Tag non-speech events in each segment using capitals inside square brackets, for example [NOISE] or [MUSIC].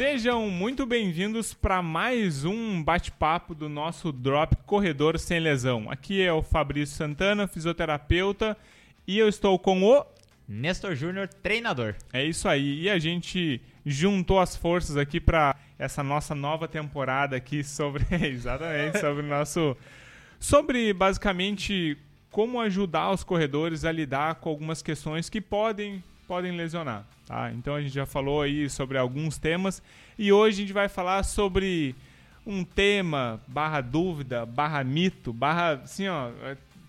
Sejam muito bem-vindos para mais um bate-papo do nosso Drop Corredor Sem Lesão. Aqui é o Fabrício Santana, fisioterapeuta, e eu estou com o Nestor Júnior, treinador. É isso aí. E a gente juntou as forças aqui para essa nossa nova temporada aqui sobre [LAUGHS] exatamente sobre o nosso sobre basicamente como ajudar os corredores a lidar com algumas questões que podem podem lesionar, tá? Então a gente já falou aí sobre alguns temas e hoje a gente vai falar sobre um tema barra dúvida, barra mito, barra assim ó,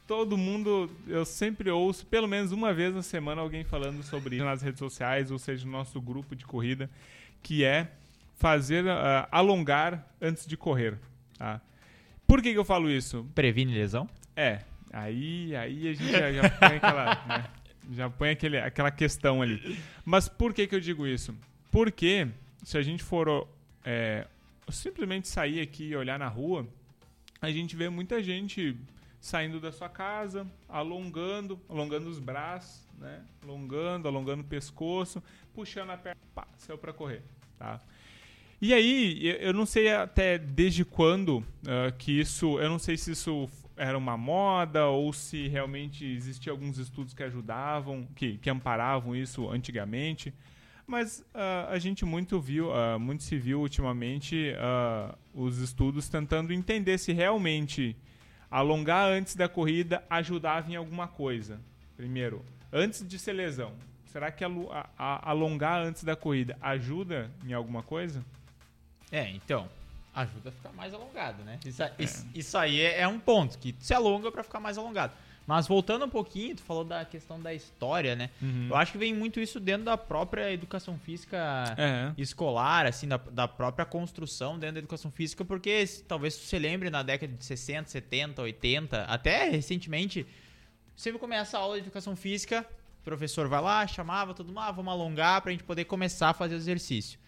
todo mundo, eu sempre ouço pelo menos uma vez na semana alguém falando sobre isso nas redes sociais, ou seja, no nosso grupo de corrida, que é fazer uh, alongar antes de correr. Tá? Por que, que eu falo isso? Previne lesão? É. Aí, aí a gente já, já põe aquela, né, [LAUGHS] já põe aquele, aquela questão ali. Mas por que, que eu digo isso? Porque se a gente for é, simplesmente sair aqui e olhar na rua, a gente vê muita gente saindo da sua casa, alongando, alongando os braços, né? Alongando, alongando o pescoço, puxando a perna, pá, saiu para correr, tá? E aí, eu não sei até desde quando uh, que isso, eu não sei se isso era uma moda ou se realmente existiam alguns estudos que ajudavam, que, que amparavam isso antigamente, mas uh, a gente muito viu, uh, muito se viu ultimamente os estudos tentando entender se realmente alongar antes da corrida ajudava em alguma coisa? Primeiro, antes de ser lesão, será que a, a, alongar antes da corrida ajuda em alguma coisa? É, então, ajuda a ficar mais alongado, né? Isso, é. isso, isso aí é, é, um ponto, que se alonga para ficar mais alongado. Mas voltando um pouquinho, tu falou da questão da história, né? Uhum. Eu acho que vem muito isso dentro da própria educação física é. escolar, assim, da, da própria construção dentro da educação física, porque talvez você lembre na década de 60, 70, 80, até recentemente, sempre começa a aula de educação física, o professor vai lá, chamava todo mundo, ah, vamos alongar pra gente poder começar a fazer o exercício.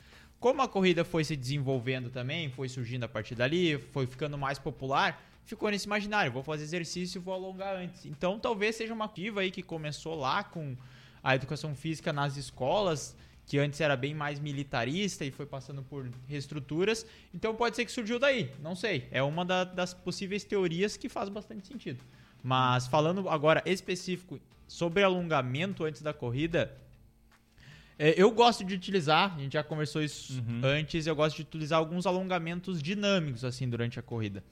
Como a corrida foi se desenvolvendo também, foi surgindo a partir dali, foi ficando mais popular, ficou nesse imaginário, vou fazer exercício e vou alongar antes. Então talvez seja uma ativa aí que começou lá com a educação física nas escolas, que antes era bem mais militarista e foi passando por reestruturas. Então pode ser que surgiu daí, não sei. É uma da, das possíveis teorias que faz bastante sentido. Mas falando agora específico sobre alongamento antes da corrida, é, eu gosto de utilizar, a gente já conversou isso uhum. antes, eu gosto de utilizar alguns alongamentos dinâmicos assim durante a corrida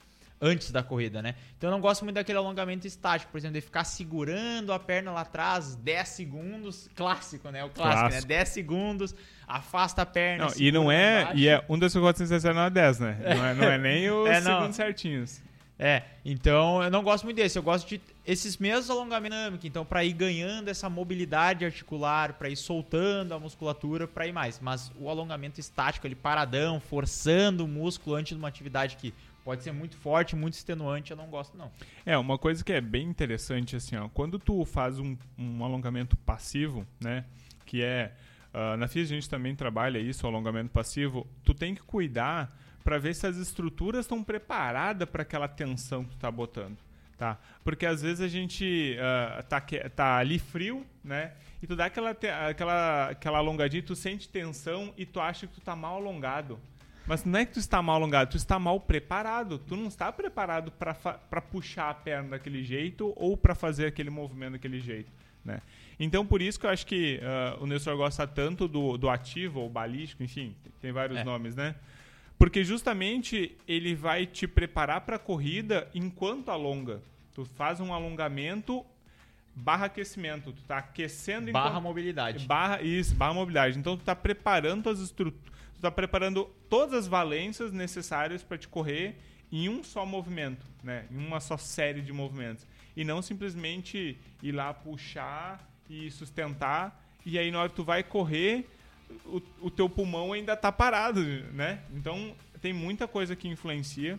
antes da corrida, né? Então eu não gosto muito daquele alongamento estático, por exemplo, de ficar segurando a perna lá atrás 10 segundos, clássico, né? O clássico, né? clássico. né? 10 segundos, afasta a perna. Não, e não é, e é um coisas que não é 10, né? Não é, não é nem os [LAUGHS] é, segundos certinhos. É, então eu não gosto muito desse, eu gosto de esses mesmos alongamentos dinâmicos, então para ir ganhando essa mobilidade articular, para ir soltando a musculatura, para ir mais. Mas o alongamento estático, ele paradão, forçando o músculo antes de uma atividade que pode ser muito forte, muito extenuante, eu não gosto não. É, uma coisa que é bem interessante, assim, ó, quando tu faz um, um alongamento passivo, né, que é, uh, na FIS a gente também trabalha isso, alongamento passivo, tu tem que cuidar para ver se as estruturas estão preparadas para aquela tensão que tu tá botando. Tá? Porque às vezes a gente uh, tá, tá ali frio, né? E tu dá aquela, aquela, aquela alongadinha, tu sente tensão e tu acha que tu tá mal alongado. Mas não é que tu está mal alongado, tu está mal preparado. Tu não está preparado para puxar a perna daquele jeito ou para fazer aquele movimento daquele jeito. Né? Então, por isso que eu acho que uh, o Nestor gosta tanto do, do ativo ou balístico, enfim, tem vários é. nomes, né? Porque justamente ele vai te preparar para a corrida enquanto alonga. Tu faz um alongamento barra aquecimento. Tu tá aquecendo barra enquanto... mobilidade. Barra isso, barra mobilidade. Então tu tá preparando as estruturas está preparando todas as valências necessárias para te correr em um só movimento, né? Em uma só série de movimentos. E não simplesmente ir lá puxar e sustentar e aí na hora que tu vai correr, o, o teu pulmão ainda está parado, né? Então tem muita coisa que influencia.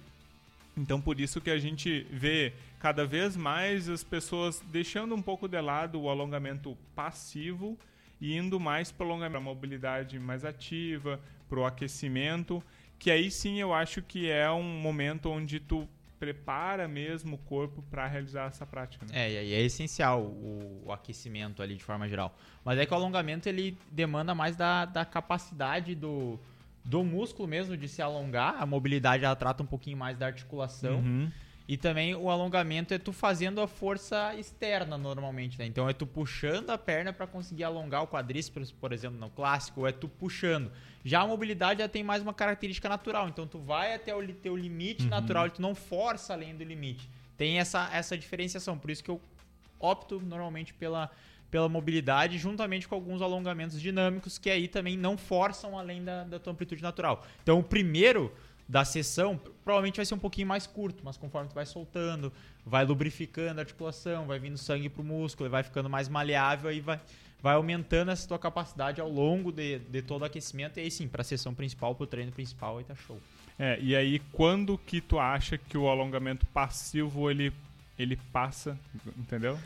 Então por isso que a gente vê cada vez mais as pessoas deixando um pouco de lado o alongamento passivo e indo mais para a mobilidade mais ativa, para o aquecimento, que aí sim eu acho que é um momento onde tu prepara mesmo o corpo para realizar essa prática. Né? É, e aí é essencial o, o, aquecimento ali de forma geral. Mas é que o alongamento ele demanda mais da, da capacidade do, do músculo mesmo de se alongar. A mobilidade ela trata um pouquinho mais da articulação. Uhum. E também o alongamento é tu fazendo a força externa normalmente, né? Então é tu puxando a perna para conseguir alongar o quadríceps, por exemplo, no clássico, ou é tu puxando. Já a mobilidade já tem mais uma característica natural, então tu vai até o teu limite uhum. natural, e tu não força além do limite. Tem essa, essa diferenciação, por isso que eu opto normalmente pela, pela mobilidade, juntamente com alguns alongamentos dinâmicos, que aí também não forçam além da, da tua amplitude natural. Então o primeiro da sessão provavelmente vai ser um pouquinho mais curto, mas conforme tu vai soltando, vai lubrificando a articulação, vai vindo sangue pro músculo, vai ficando mais maleável, aí vai, vai aumentando essa tua capacidade ao longo de, de todo o aquecimento, e aí sim, pra sessão principal, pro treino principal, aí tá show. É, e aí quando que tu acha que o alongamento passivo ele, ele passa, entendeu?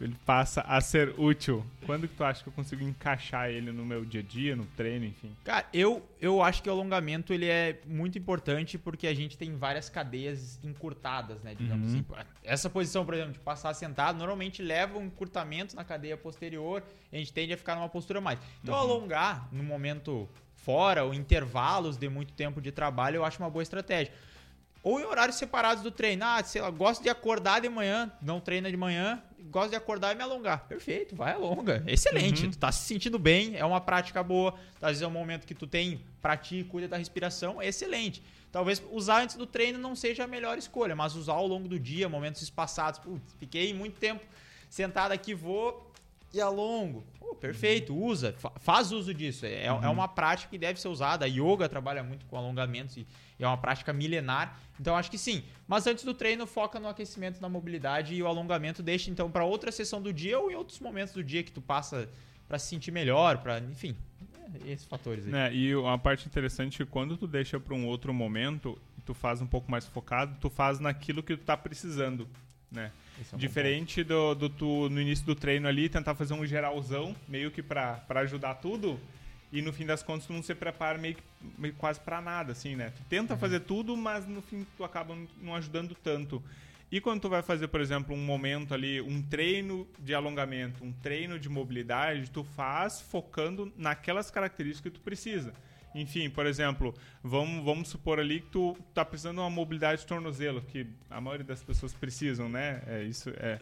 Ele passa a ser útil. Quando que tu acha que eu consigo encaixar ele no meu dia a dia, no treino, enfim? Cara, eu, eu acho que o alongamento ele é muito importante porque a gente tem várias cadeias encurtadas, né? Digamos uhum. assim. Essa posição, por exemplo, de passar sentado, normalmente leva um encurtamento na cadeia posterior e a gente tende a ficar numa postura mais. Então, uhum. alongar no momento fora, ou intervalos de muito tempo de trabalho, eu acho uma boa estratégia ou em horários separados do treino. Ah, sei lá, gosto de acordar de manhã, não treina de manhã, gosto de acordar e me alongar. Perfeito, vai alonga. Excelente, uhum. tu tá se sentindo bem, é uma prática boa. Às vezes é um momento que tu tem, pratica, cuida da respiração, é excelente. Talvez usar antes do treino não seja a melhor escolha, mas usar ao longo do dia, momentos espaçados. Putz, fiquei muito tempo sentado aqui, vou e alongo. Oh, perfeito, uhum. usa, faz uso disso. É, é, uhum. é uma prática que deve ser usada. A yoga trabalha muito com alongamentos e é uma prática milenar. Então acho que sim. Mas antes do treino, foca no aquecimento, na mobilidade e o alongamento deixa então para outra sessão do dia ou em outros momentos do dia que tu passa para se sentir melhor, para enfim, é, esses fatores aí. É, e uma parte interessante é quando tu deixa para um outro momento, tu faz um pouco mais focado, tu faz naquilo que tu tá precisando, né? É um Diferente do, do tu no início do treino ali tentar fazer um geralzão, meio que para ajudar tudo, e no fim das contas tu não se prepara meio, que, meio quase para nada, assim, né? Tu tenta uhum. fazer tudo, mas no fim tu acaba não ajudando tanto. E quando tu vai fazer, por exemplo, um momento ali, um treino de alongamento, um treino de mobilidade, tu faz focando naquelas características que tu precisa. Enfim, por exemplo, vamos, vamos supor ali que tu tá precisando de uma mobilidade de tornozelo, que a maioria das pessoas precisam, né? É, isso é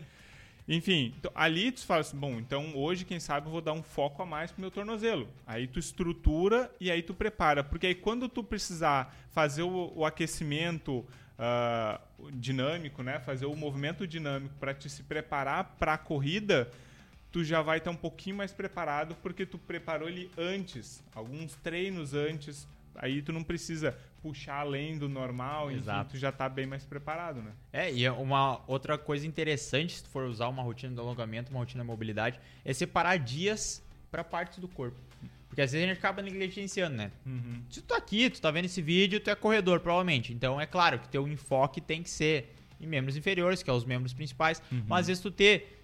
enfim, então, ali tu fala assim, bom, então hoje, quem sabe, eu vou dar um foco a mais pro meu tornozelo. Aí tu estrutura e aí tu prepara. Porque aí quando tu precisar fazer o, o aquecimento uh, dinâmico, né? Fazer o movimento dinâmico para te se preparar para a corrida, tu já vai estar um pouquinho mais preparado porque tu preparou ele antes, alguns treinos antes. Aí tu não precisa puxar além do normal, Exato. enfim, tu já está bem mais preparado, né? É, e é uma outra coisa interessante, se tu for usar uma rotina de alongamento, uma rotina de mobilidade, é separar dias para partes do corpo. Porque às vezes a gente acaba negligenciando, né? Uhum. Se tu tá aqui, tu tá vendo esse vídeo, tu é corredor, provavelmente. Então é claro que teu enfoque tem que ser em membros inferiores, que é os membros principais. Uhum. Mas às vezes tu ter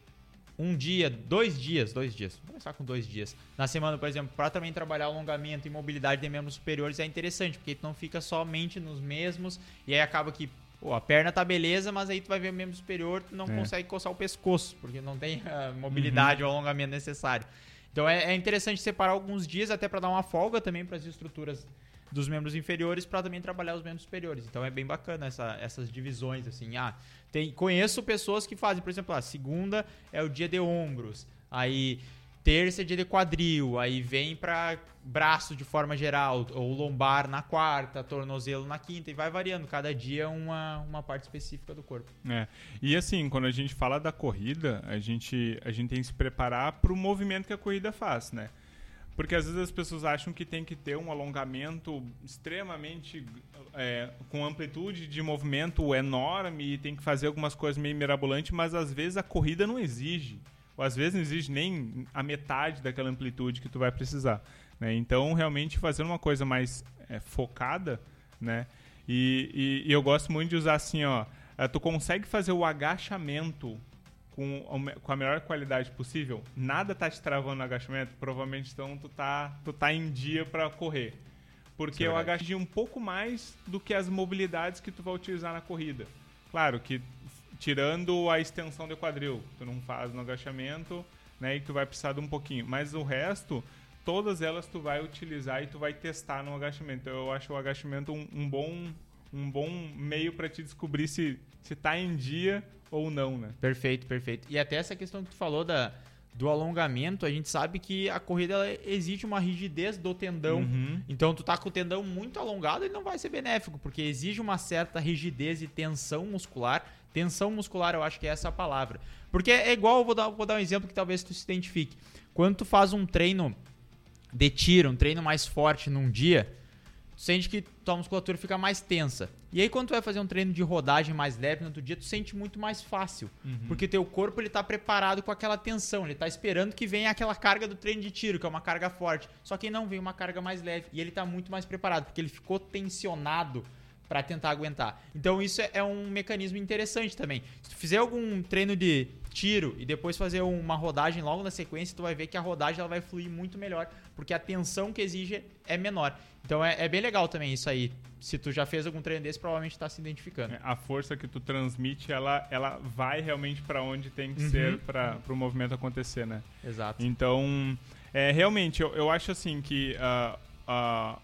um dia, dois dias, dois dias, vou começar com dois dias. Na semana, por exemplo, para também trabalhar alongamento e mobilidade de membros superiores é interessante, porque tu não fica somente nos mesmos e aí acaba que pô, a perna tá beleza, mas aí tu vai ver o membro superior, tu não é. consegue coçar o pescoço, porque não tem a mobilidade uhum. ou alongamento necessário. Então é, é interessante separar alguns dias até para dar uma folga também para as estruturas dos membros inferiores para também trabalhar os membros superiores. Então é bem bacana essa, essas divisões assim. Ah, tem, conheço pessoas que fazem, por exemplo, a segunda é o dia de ombros, aí terça é dia de quadril, aí vem para braço de forma geral, ou lombar na quarta, tornozelo na quinta, e vai variando. Cada dia uma, uma parte específica do corpo. É. E assim, quando a gente fala da corrida, a gente, a gente tem que se preparar para o movimento que a corrida faz, né? Porque às vezes as pessoas acham que tem que ter um alongamento extremamente é, com amplitude de movimento enorme e tem que fazer algumas coisas meio mirabolantes, mas às vezes a corrida não exige. Ou às vezes não exige nem a metade daquela amplitude que tu vai precisar. Né? Então, realmente, fazer uma coisa mais é, focada, né? E, e, e, eu gosto muito de usar assim, ó. É, tu consegue fazer o agachamento com, com a melhor qualidade possível, nada tá te travando no agachamento, provavelmente então tu tá, tu tá em dia para correr. Porque eu agachei um pouco mais do que as mobilidades que tu vai utilizar na corrida. Claro que tirando a extensão do quadril, tu não faz no agachamento, né, e tu vai precisar de um pouquinho, mas o resto todas elas tu vai utilizar e tu vai testar no agachamento. Eu acho o agachamento um, um bom um bom meio para te descobrir se se tá em dia ou não, né? Perfeito, perfeito. E até essa questão que tu falou da do alongamento, a gente sabe que a corrida ela exige uma rigidez do tendão. Uhum. Então, tu tá com o tendão muito alongado, ele não vai ser benéfico, porque exige uma certa rigidez e tensão muscular. Tensão muscular, eu acho que é essa a palavra. Porque é igual, vou dar, vou dar um exemplo que talvez tu se identifique. Quando tu faz um treino de tiro, um treino mais forte num dia, tu sente que tua musculatura fica mais tensa. E aí quando tu vai fazer um treino de rodagem mais leve no outro dia, tu sente muito mais fácil, uhum. porque teu corpo ele tá preparado com aquela tensão, ele tá esperando que venha aquela carga do treino de tiro, que é uma carga forte. Só que não vem uma carga mais leve e ele tá muito mais preparado, porque ele ficou tensionado para tentar aguentar. Então isso é, é um mecanismo interessante também. Se tu fizer algum treino de tiro e depois fazer uma rodagem logo na sequência, tu vai ver que a rodagem ela vai fluir muito melhor, porque a tensão que exige é menor. Então é, é bem legal também isso aí. Se tu já fez algum treino desse, provavelmente está se identificando. É, a força que tu transmite, ela, ela vai realmente para onde tem que uhum. ser para o movimento acontecer, né? Exato. Então, é, realmente, eu, eu acho assim que uh, uh,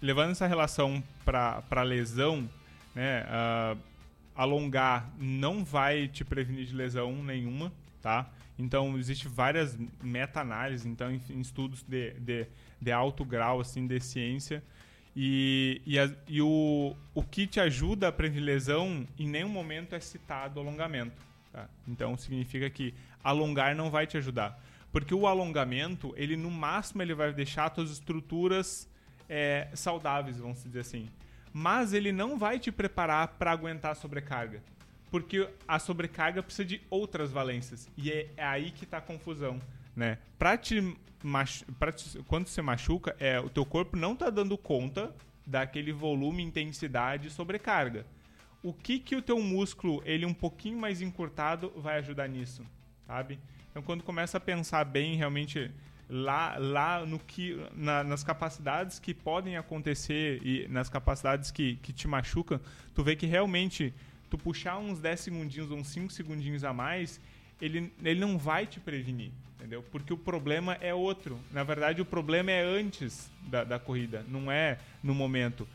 levando essa relação para lesão, né? Uh, alongar não vai te prevenir de lesão nenhuma, tá? Então, existe várias meta-análises, então, estudos de, de, de, alto grau, assim, de ciência. E, e, a, e o, o que te ajuda a prevenir lesão, em nenhum momento é citado alongamento. Tá? Então, significa que alongar não vai te ajudar. Porque o alongamento, ele no máximo, ele vai deixar as tuas estruturas é, saudáveis, vamos dizer assim mas ele não vai te preparar para aguentar a sobrecarga. Porque a sobrecarga precisa de outras valências. E é, é aí que está a confusão. Né? Pra te, pra te, quando você machuca, é, o teu corpo não está dando conta daquele volume, intensidade e sobrecarga. O que que o teu músculo, ele um pouquinho mais encurtado, vai ajudar nisso, sabe? Então, quando começa a pensar bem, realmente lá, lá no que, na, nas capacidades que podem acontecer e nas capacidades que, que te machucam, tu vê que realmente tu puxar uns 10 segundinhos uns 5 segundinhos a mais, ele, ele não vai te prevenir, entendeu? Porque o problema é outro. Na verdade, o problema é antes da, da corrida, não é no momento.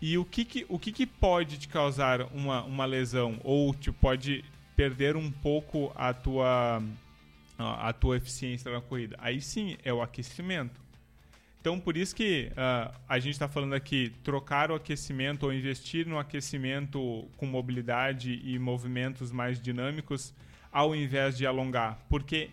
E o que, que, o que, que pode te causar uma, uma lesão ou te pode perder um pouco a tua a tua eficiência na corrida. Aí sim é o aquecimento. Então, por isso que uh, a gente está falando aqui trocar o aquecimento ou investir no aquecimento com mobilidade e movimentos mais dinâmicos ao invés de alongar. Porque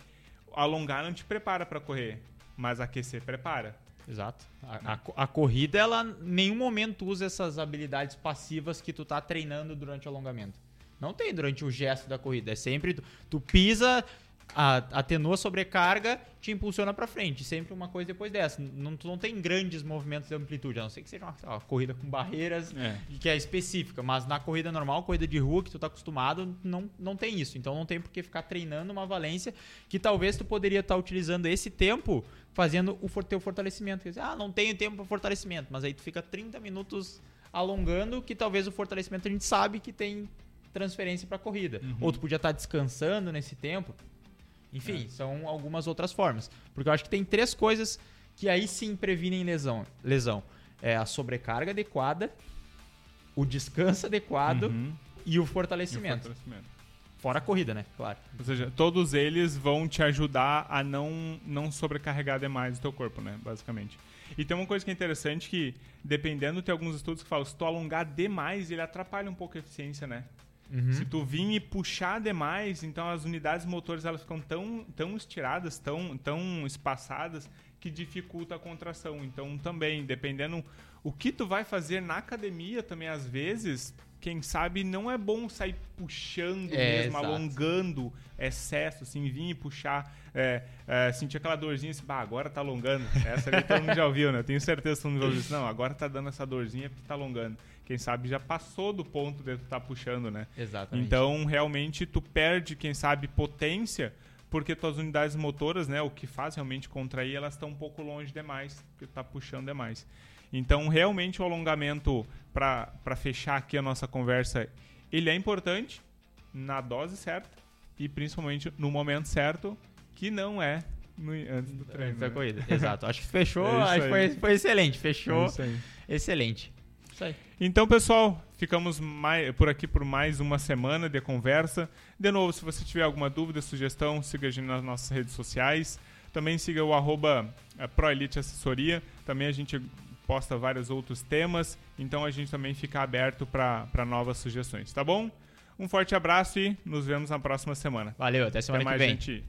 alongar não te prepara para correr, mas aquecer prepara. Exato. A, a, a, corrida, ela nenhum momento usa essas habilidades passivas que tu tá treinando durante o alongamento. Não tem durante o gesto da corrida. É sempre tu, tu pisa, atenua a sobrecarga, te impulsiona para frente. Sempre uma coisa depois dessa. Não, tu não tem grandes movimentos de amplitude, a não ser que seja uma, uma corrida com barreiras é. que é específica. Mas na corrida normal, corrida de rua que tu tá acostumado, não, não tem isso. Então não tem por que ficar treinando uma valência que talvez tu poderia estar tá utilizando esse tempo fazendo o teu fortalecimento. Quer dizer, ah, não tenho tempo para fortalecimento. Mas aí tu fica 30 minutos alongando, que talvez o fortalecimento a gente sabe que tem transferência para corrida. Uhum. Ou tu podia estar tá descansando nesse tempo. Enfim, é. são algumas outras formas. Porque eu acho que tem três coisas que aí sim previnem lesão. lesão. É a sobrecarga adequada, o descanso adequado uhum. e, o fortalecimento. e o fortalecimento. Fora a corrida, né? Claro. Ou seja, todos eles vão te ajudar a não, não sobrecarregar demais o teu corpo, né? Basicamente. E tem uma coisa que é interessante que, dependendo, tem alguns estudos que falam se tu alongar demais, ele atrapalha um pouco a eficiência, né? Uhum. Se tu vir e puxar demais, então as unidades motores elas ficam tão, tão estiradas, tão, tão espaçadas, que dificulta a contração. Então também, dependendo o que tu vai fazer na academia também, às vezes, quem sabe não é bom sair puxando é, mesmo, exato. alongando excesso, assim, vir e puxar, é, é, sentir aquela dorzinha, assim, bah, agora tá alongando. Essa ali todo mundo já ouviu, né? Eu tenho certeza que todo mundo já ouviu isso. Não, agora tá dando essa dorzinha porque tá alongando quem sabe já passou do ponto de estar tá puxando, né? Exatamente. Então, realmente, tu perde, quem sabe, potência, porque tuas unidades motoras, né, o que faz realmente contrair, elas estão um pouco longe demais, porque tu tá puxando demais. Então, realmente, o alongamento, para fechar aqui a nossa conversa, ele é importante na dose certa e principalmente no momento certo, que não é no, antes do treino. Antes da né? corrida, [LAUGHS] exato. Acho que fechou, é acho que foi, foi excelente. Fechou. É. Excelente. Isso aí. Então, pessoal, ficamos mais, por aqui por mais uma semana de conversa. De novo, se você tiver alguma dúvida, sugestão, siga a gente nas nossas redes sociais. Também siga o arroba eh, Proelite Assessoria. Também a gente posta vários outros temas. Então a gente também fica aberto para novas sugestões, tá bom? Um forte abraço e nos vemos na próxima semana. Valeu, até semana até que vem. Gente.